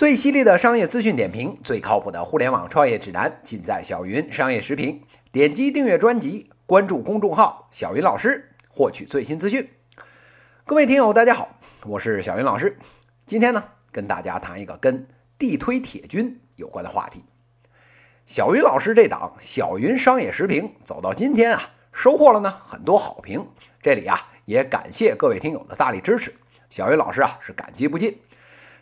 最犀利的商业资讯点评，最靠谱的互联网创业指南，尽在小云商业时评。点击订阅专辑，关注公众号“小云老师”，获取最新资讯。各位听友，大家好，我是小云老师。今天呢，跟大家谈一个跟地推铁军有关的话题。小云老师这档小云商业时评走到今天啊，收获了呢很多好评。这里啊，也感谢各位听友的大力支持，小云老师啊是感激不尽。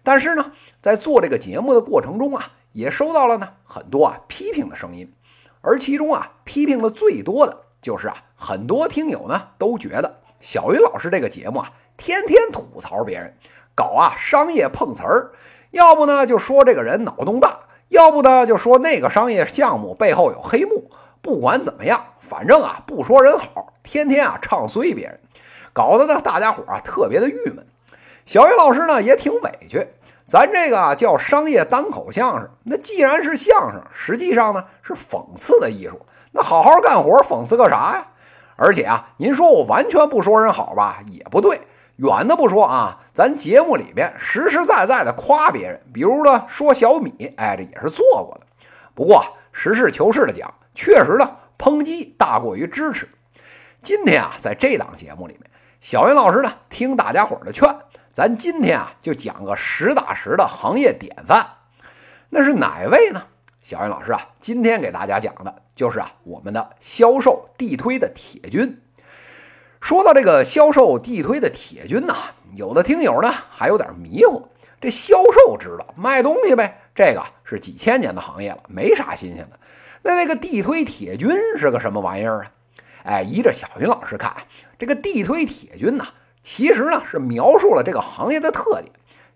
但是呢，在做这个节目的过程中啊，也收到了呢很多啊批评的声音，而其中啊批评的最多的就是啊很多听友呢都觉得小云老师这个节目啊天天吐槽别人，搞啊商业碰瓷儿，要不呢就说这个人脑洞大，要不呢就说那个商业项目背后有黑幕。不管怎么样，反正啊不说人好，天天啊唱衰别人，搞得呢大家伙啊特别的郁闷。小云老师呢也挺委屈。咱这个啊叫商业单口相声，那既然是相声，实际上呢是讽刺的艺术。那好好干活，讽刺个啥呀？而且啊，您说我完全不说人好吧，也不对。远的不说啊，咱节目里边实实在在的夸别人，比如呢说小米，哎，这也是做过的。不过实事求是的讲，确实呢抨击大过于支持。今天啊，在这档节目里面，小云老师呢听大家伙的劝。咱今天啊，就讲个实打实的行业典范，那是哪位呢？小云老师啊，今天给大家讲的就是啊，我们的销售地推的铁军。说到这个销售地推的铁军呐，有的听友呢还有点迷糊。这销售知道卖东西呗，这个是几千年的行业了，没啥新鲜的。那那个地推铁军是个什么玩意儿啊？哎，依着小云老师看，这个地推铁军呐。其实呢，是描述了这个行业的特点。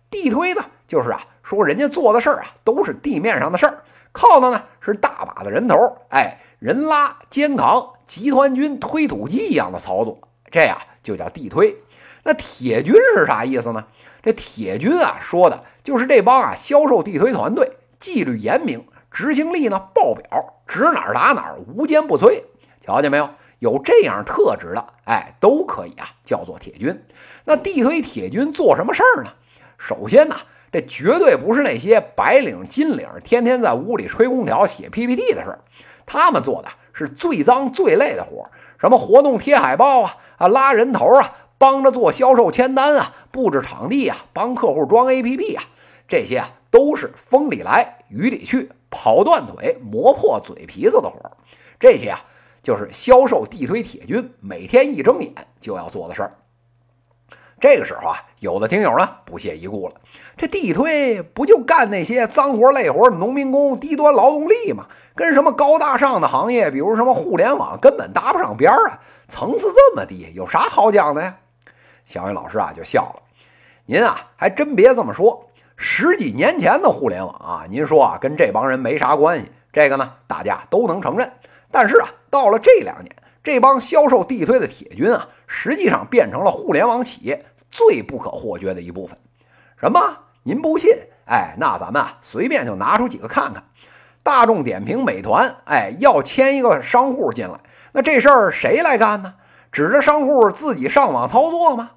地推呢，就是啊，说人家做的事儿啊，都是地面上的事儿，靠的呢是大把的人头，哎，人拉肩扛，集团军推土机一样的操作，这呀就叫地推。那铁军是啥意思呢？这铁军啊，说的就是这帮啊销售地推团队，纪律严明，执行力呢爆表，指哪儿打哪儿，无坚不摧。瞧见没有？有这样特质的，哎，都可以啊，叫做铁军。那地推铁军做什么事儿呢？首先呢，这绝对不是那些白领、金领天天在屋里吹空调、写 PPT 的事儿。他们做的是最脏、最累的活儿，什么活动贴海报啊，啊拉人头啊，帮着做销售签单啊，布置场地啊，帮客户装 APP 啊，这些啊都是风里来雨里去、跑断腿、磨破嘴皮子的活儿。这些啊。就是销售地推铁军每天一睁眼就要做的事儿。这个时候啊，有的听友呢不屑一顾了：这地推不就干那些脏活累活农民工、低端劳动力吗？跟什么高大上的行业，比如什么互联网，根本搭不上边儿啊！层次这么低，有啥好讲的呀？小云老师啊就笑了：您啊还真别这么说，十几年前的互联网啊，您说啊跟这帮人没啥关系，这个呢大家都能承认。但是啊，到了这两年，这帮销售地推的铁军啊，实际上变成了互联网企业最不可或缺的一部分。什么？您不信？哎，那咱们啊，随便就拿出几个看看。大众点评、美团，哎，要签一个商户进来，那这事儿谁来干呢？指着商户自己上网操作吗？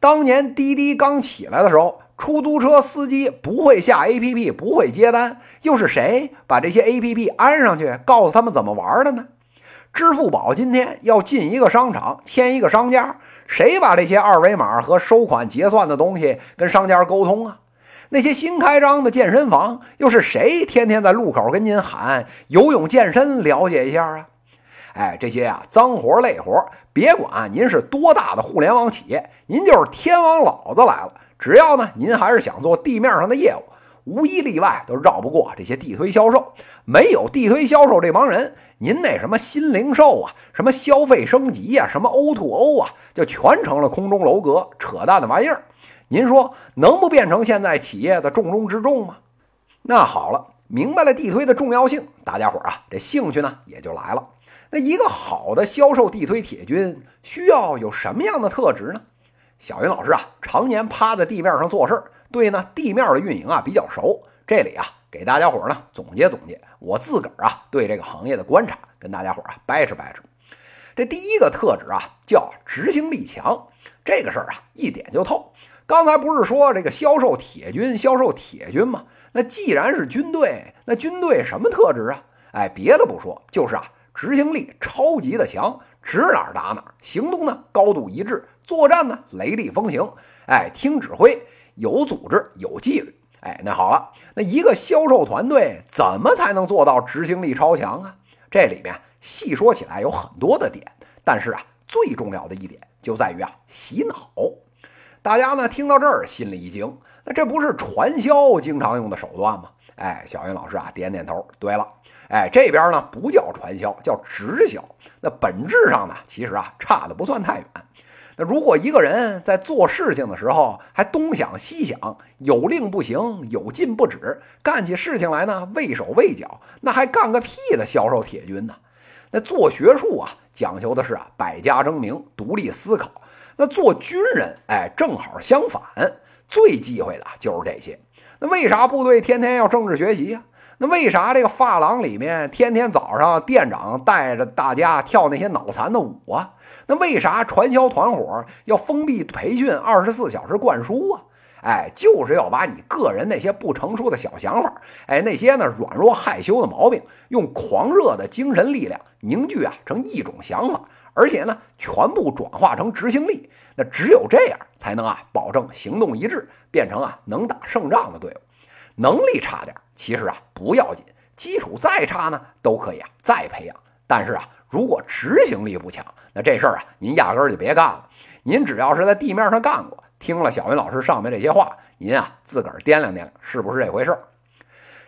当年滴滴刚起来的时候，出租车司机不会下 APP，不会接单，又是谁把这些 APP 安上去，告诉他们怎么玩的呢？支付宝今天要进一个商场，签一个商家，谁把这些二维码和收款结算的东西跟商家沟通啊？那些新开张的健身房，又是谁天天在路口跟您喊游泳健身，了解一下啊？哎，这些啊脏活累活，别管您是多大的互联网企业，您就是天王老子来了，只要呢您还是想做地面上的业务，无一例外都绕不过这些地推销售。没有地推销售这帮人，您那什么新零售啊，什么消费升级呀，什么 O to O 啊，就全成了空中楼阁，扯淡的玩意儿。您说能不变成现在企业的重中之重吗？那好了，明白了地推的重要性，大家伙啊这兴趣呢也就来了。那一个好的销售地推铁军需要有什么样的特质呢？小云老师啊，常年趴在地面上做事，对呢地面的运营啊比较熟。这里啊，给大家伙呢总结总结我自个儿啊对这个行业的观察，跟大家伙啊掰扯掰扯。这第一个特质啊叫执行力强，这个事儿啊一点就透。刚才不是说这个销售铁军，销售铁军吗？那既然是军队，那军队什么特质啊？哎，别的不说，就是啊，执行力超级的强，指哪儿打哪儿，行动呢高度一致，作战呢雷厉风行。哎，听指挥，有组织，有纪律。哎，那好了，那一个销售团队怎么才能做到执行力超强啊？这里面细说起来有很多的点，但是啊，最重要的一点就在于啊，洗脑。大家呢听到这儿心里一惊，那这不是传销经常用的手段吗？哎，小云老师啊点点头。对了，哎，这边呢不叫传销，叫直销。那本质上呢，其实啊差的不算太远。那如果一个人在做事情的时候还东想西想，有令不行，有禁不止，干起事情来呢畏手畏脚，那还干个屁的销售铁军呢？那做学术啊讲究的是啊百家争鸣，独立思考。那做军人，哎，正好相反，最忌讳的就是这些。那为啥部队天天要政治学习呀？那为啥这个发廊里面天天早上店长带着大家跳那些脑残的舞啊？那为啥传销团伙要封闭培训，二十四小时灌输啊？哎，就是要把你个人那些不成熟的小想法，哎，那些呢软弱害羞的毛病，用狂热的精神力量凝聚啊成一种想法。而且呢，全部转化成执行力，那只有这样才能啊，保证行动一致，变成啊能打胜仗的队伍。能力差点，其实啊不要紧，基础再差呢都可以啊再培养。但是啊，如果执行力不强，那这事儿啊您压根儿就别干了。您只要是在地面上干过，听了小云老师上面这些话，您啊自个儿掂量掂量是不是这回事儿。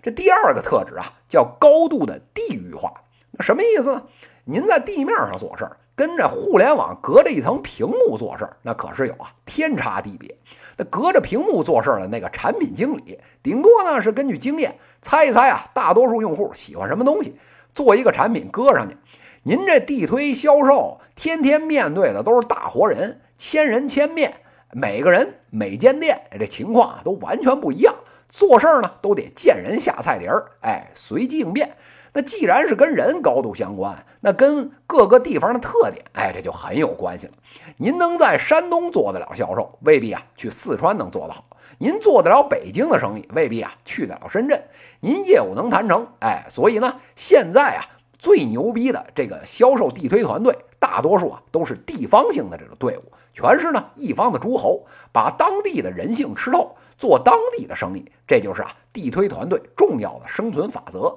这第二个特质啊叫高度的地域化，那什么意思呢？您在地面上做事儿。跟着互联网隔着一层屏幕做事儿，那可是有啊天差地别。那隔着屏幕做事儿的那个产品经理，顶多呢是根据经验猜一猜啊，大多数用户喜欢什么东西，做一个产品搁上去。您这地推销售，天天面对的都是大活人，千人千面，每个人每间店这情况都完全不一样，做事儿呢都得见人下菜碟儿，哎，随机应变。那既然是跟人高度相关，那跟各个地方的特点，哎，这就很有关系了。您能在山东做得了销售，未必啊去四川能做得好；您做得了北京的生意，未必啊去得了深圳。您业务能谈成，哎，所以呢，现在啊最牛逼的这个销售地推团队，大多数啊都是地方性的这个队伍，全是呢一方的诸侯，把当地的人性吃透，做当地的生意，这就是啊地推团队重要的生存法则。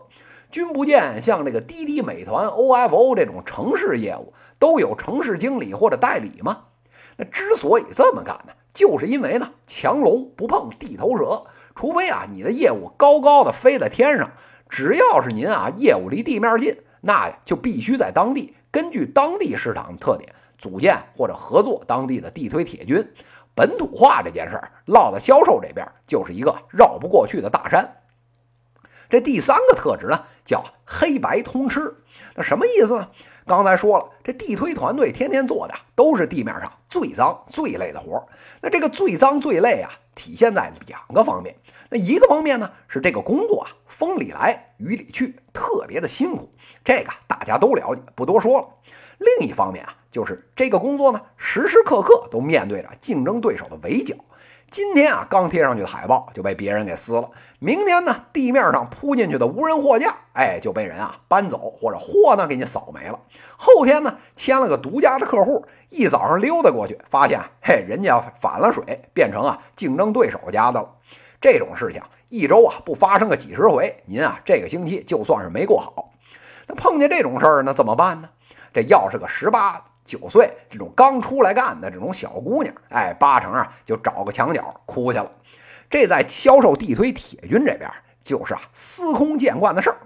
君不见，像这个滴滴、美团、ofo 这种城市业务都有城市经理或者代理吗？那之所以这么干呢，就是因为呢，强龙不碰地头蛇。除非啊，你的业务高高的飞在天上，只要是您啊，业务离地面近，那就必须在当地根据当地市场的特点组建或者合作当地的地推铁军。本土化这件事儿，落到销售这边就是一个绕不过去的大山。这第三个特质呢，叫黑白通吃。那什么意思呢？刚才说了，这地推团队天天做的都是地面上最脏最累的活。那这个最脏最累啊，体现在两个方面。那一个方面呢，是这个工作啊，风里来雨里去，特别的辛苦。这个大家都了解，不多说了。另一方面啊，就是这个工作呢，时时刻刻都面对着竞争对手的围剿。今天啊，刚贴上去的海报就被别人给撕了。明天呢，地面上铺进去的无人货架，哎，就被人啊搬走，或者货呢给你扫没了。后天呢，签了个独家的客户，一早上溜达过去，发现嘿，人家反了水，变成啊竞争对手家的了。这种事情一周啊不发生个几十回，您啊这个星期就算是没过好。那碰见这种事儿，那怎么办呢？这要是个十八九岁这种刚出来干的这种小姑娘，哎，八成啊就找个墙角哭去了。这在销售地推铁军这边就是啊司空见惯的事儿。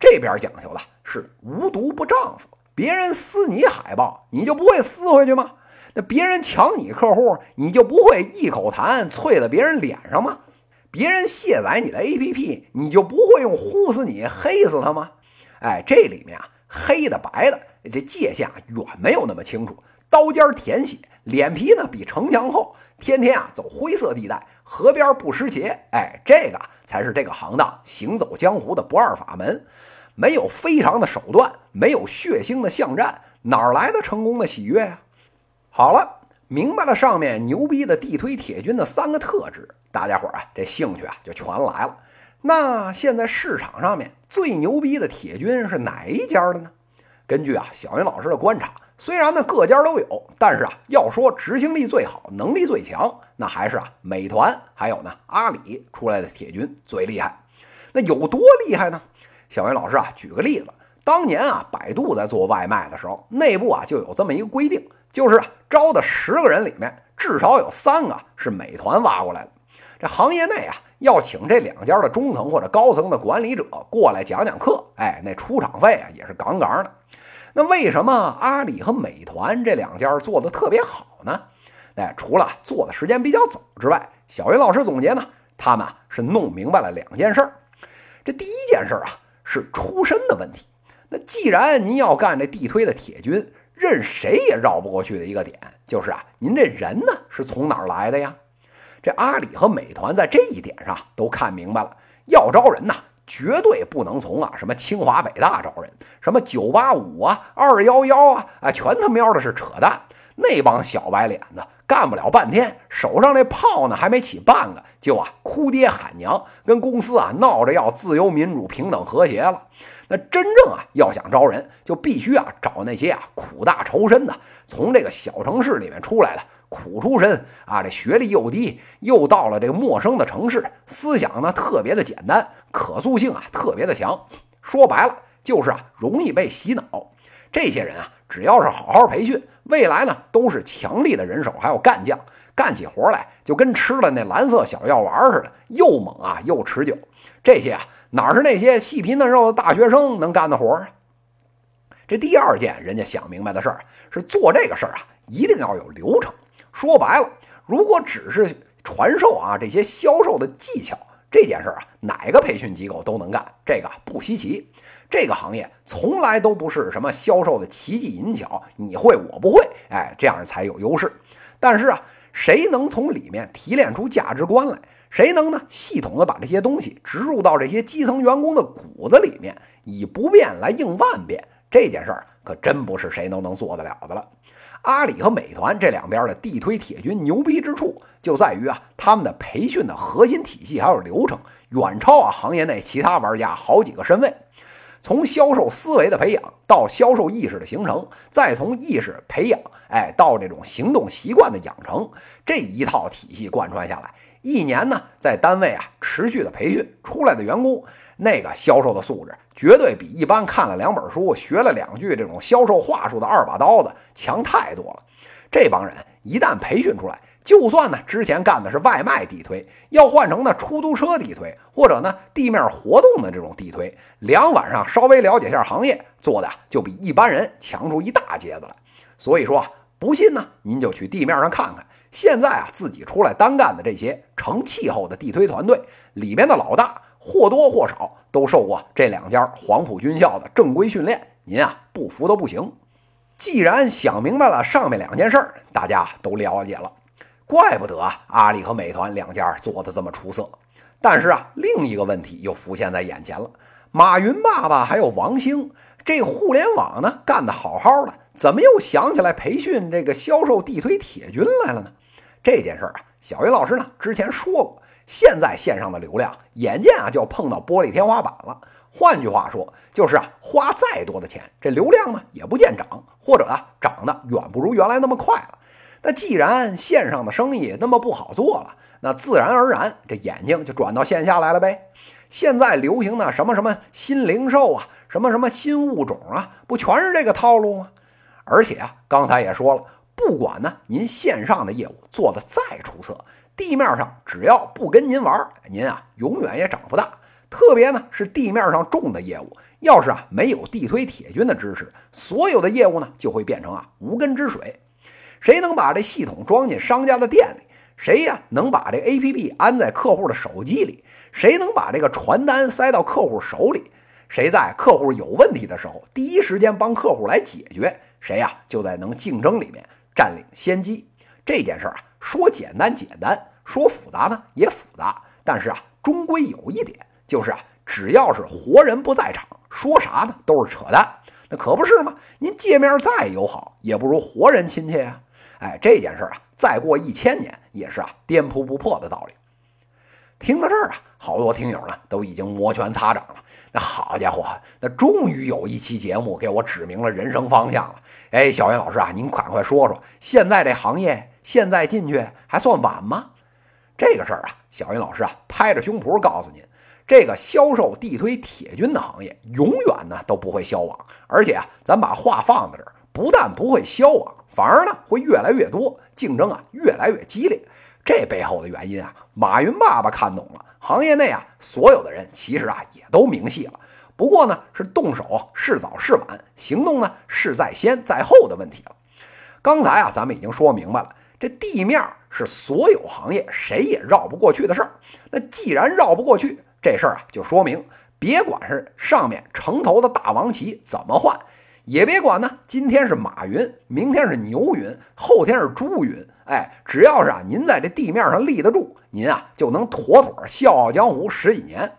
这边讲究的是无毒不丈夫，别人撕你海报，你就不会撕回去吗？那别人抢你客户，你就不会一口痰啐在别人脸上吗？别人卸载你的 APP，你就不会用呼死你黑死他吗？哎，这里面啊。黑的白的，这界限啊远没有那么清楚，刀尖舔血，脸皮呢比城墙厚，天天啊走灰色地带，河边不湿鞋，哎，这个才是这个行当行走江湖的不二法门。没有非常的手段，没有血腥的巷战，哪来的成功的喜悦呀？好了，明白了上面牛逼的地推铁军的三个特质，大家伙儿啊，这兴趣啊就全来了。那现在市场上面最牛逼的铁军是哪一家的呢？根据啊小云老师的观察，虽然呢各家都有，但是啊要说执行力最好、能力最强，那还是啊美团还有呢阿里出来的铁军最厉害。那有多厉害呢？小云老师啊举个例子，当年啊百度在做外卖的时候，内部啊就有这么一个规定。就是啊，招的十个人里面，至少有三个是美团挖过来的。这行业内啊，要请这两家的中层或者高层的管理者过来讲讲课，哎，那出场费啊也是杠杠的。那为什么阿里和美团这两家做的特别好呢？哎，除了做的时间比较早之外，小云老师总结呢，他们是弄明白了两件事儿。这第一件事啊，是出身的问题。那既然您要干这地推的铁军，任谁也绕不过去的一个点，就是啊，您这人呢是从哪儿来的呀？这阿里和美团在这一点上都看明白了，要招人呐，绝对不能从啊什么清华北大招人，什么九八五啊、二幺幺啊，啊，全他喵的是扯淡。那帮小白脸子干不了半天，手上那炮呢还没起半个，就啊哭爹喊娘，跟公司啊闹着要自由民主平等和谐了。那真正啊要想招人，就必须啊找那些啊苦大仇深的，从这个小城市里面出来的苦出身啊，这学历又低，又到了这个陌生的城市，思想呢特别的简单，可塑性啊特别的强。说白了就是啊容易被洗脑。这些人啊，只要是好好培训，未来呢都是强力的人手，还有干将，干起活来就跟吃了那蓝色小药丸似的，又猛啊又持久。这些啊，哪是那些细皮嫩肉的大学生能干的活啊？这第二件人家想明白的事儿是做这个事儿啊，一定要有流程。说白了，如果只是传授啊这些销售的技巧，这件事儿啊，哪个培训机构都能干，这个不稀奇。这个行业从来都不是什么销售的奇技淫巧，你会我不会，哎，这样才有优势。但是啊，谁能从里面提炼出价值观来？谁能呢？系统的把这些东西植入到这些基层员工的骨子里面，以不变来应万变，这件事儿可真不是谁都能做得了的了。阿里和美团这两边的地推铁军牛逼之处，就在于啊，他们的培训的核心体系还有流程，远超啊行业内其他玩家好几个身位。从销售思维的培养到销售意识的形成，再从意识培养，哎，到这种行动习惯的养成，这一套体系贯穿下来，一年呢，在单位啊持续的培训出来的员工，那个销售的素质绝对比一般看了两本书、学了两句这种销售话术的二把刀子强太多了。这帮人一旦培训出来，就算呢，之前干的是外卖地推，要换成呢出租车地推，或者呢地面活动的这种地推，两晚上稍微了解一下行业，做的就比一般人强出一大截子来。所以说，不信呢，您就去地面上看看，现在啊自己出来单干的这些成气候的地推团队里边的老大，或多或少都受过这两家黄埔军校的正规训练，您啊不服都不行。既然想明白了上面两件事儿，大家都了解了。怪不得啊，阿里和美团两家做的这么出色。但是啊，另一个问题又浮现在眼前了：马云爸爸还有王兴，这互联网呢干得好好的，怎么又想起来培训这个销售地推铁军来了呢？这件事儿啊，小云老师呢之前说过，现在线上的流量眼见啊就要碰到玻璃天花板了。换句话说，就是啊，花再多的钱，这流量呢也不见涨，或者啊涨得远不如原来那么快了。那既然线上的生意那么不好做了，那自然而然这眼睛就转到线下来了呗。现在流行的什么什么新零售啊，什么什么新物种啊，不全是这个套路吗？而且啊，刚才也说了，不管呢您线上的业务做得再出色，地面上只要不跟您玩，您啊永远也长不大。特别呢是地面上重的业务，要是啊没有地推铁军的支持，所有的业务呢就会变成啊无根之水。谁能把这系统装进商家的店里？谁呀能把这 APP 安在客户的手机里？谁能把这个传单塞到客户手里？谁在客户有问题的时候第一时间帮客户来解决？谁呀就在能竞争里面占领先机。这件事儿啊，说简单简单，说复杂呢也复杂。但是啊，终归有一点，就是啊，只要是活人不在场，说啥呢都是扯淡。那可不是吗？您界面再友好，也不如活人亲切呀。哎，这件事啊，再过一千年也是啊颠扑不破的道理。听到这儿啊，好多听友呢都已经摩拳擦掌了。那好家伙，那终于有一期节目给我指明了人生方向了。哎，小云老师啊，您赶快说说，现在这行业现在进去还算晚吗？这个事儿啊，小云老师啊，拍着胸脯告诉您，这个销售地推铁军的行业永远呢都不会消亡，而且啊，咱把话放在这儿，不但不会消亡，反而呢会越来越多，竞争啊越来越激烈。这背后的原因啊，马云爸爸看懂了。行业内啊，所有的人其实啊也都明细了，不过呢是动手是早是晚，行动呢是在先在后的问题了。刚才啊咱们已经说明白了，这地面是所有行业谁也绕不过去的事儿。那既然绕不过去，这事儿啊就说明，别管是上面城头的大王旗怎么换，也别管呢今天是马云，明天是牛云，后天是朱云。哎，只要是啊，您在这地面上立得住，您啊就能妥妥笑傲江湖十几年。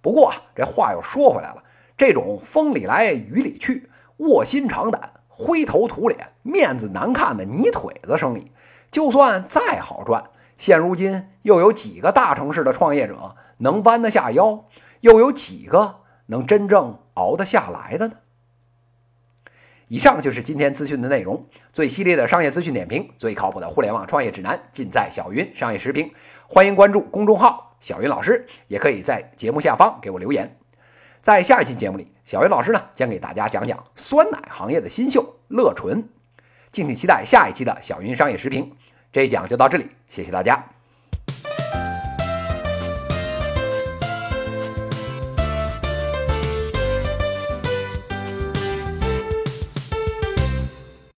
不过啊，这话又说回来了，这种风里来雨里去、卧薪尝胆、灰头土脸、面子难看的泥腿子生意，就算再好赚，现如今又有几个大城市的创业者能弯得下腰？又有几个能真正熬得下来的呢？以上就是今天资讯的内容。最犀利的商业资讯点评，最靠谱的互联网创业指南，尽在小云商业时评。欢迎关注公众号“小云老师”，也可以在节目下方给我留言。在下一期节目里，小云老师呢将给大家讲讲酸奶行业的新秀乐纯。敬请期待下一期的小云商业视频。这一讲就到这里，谢谢大家。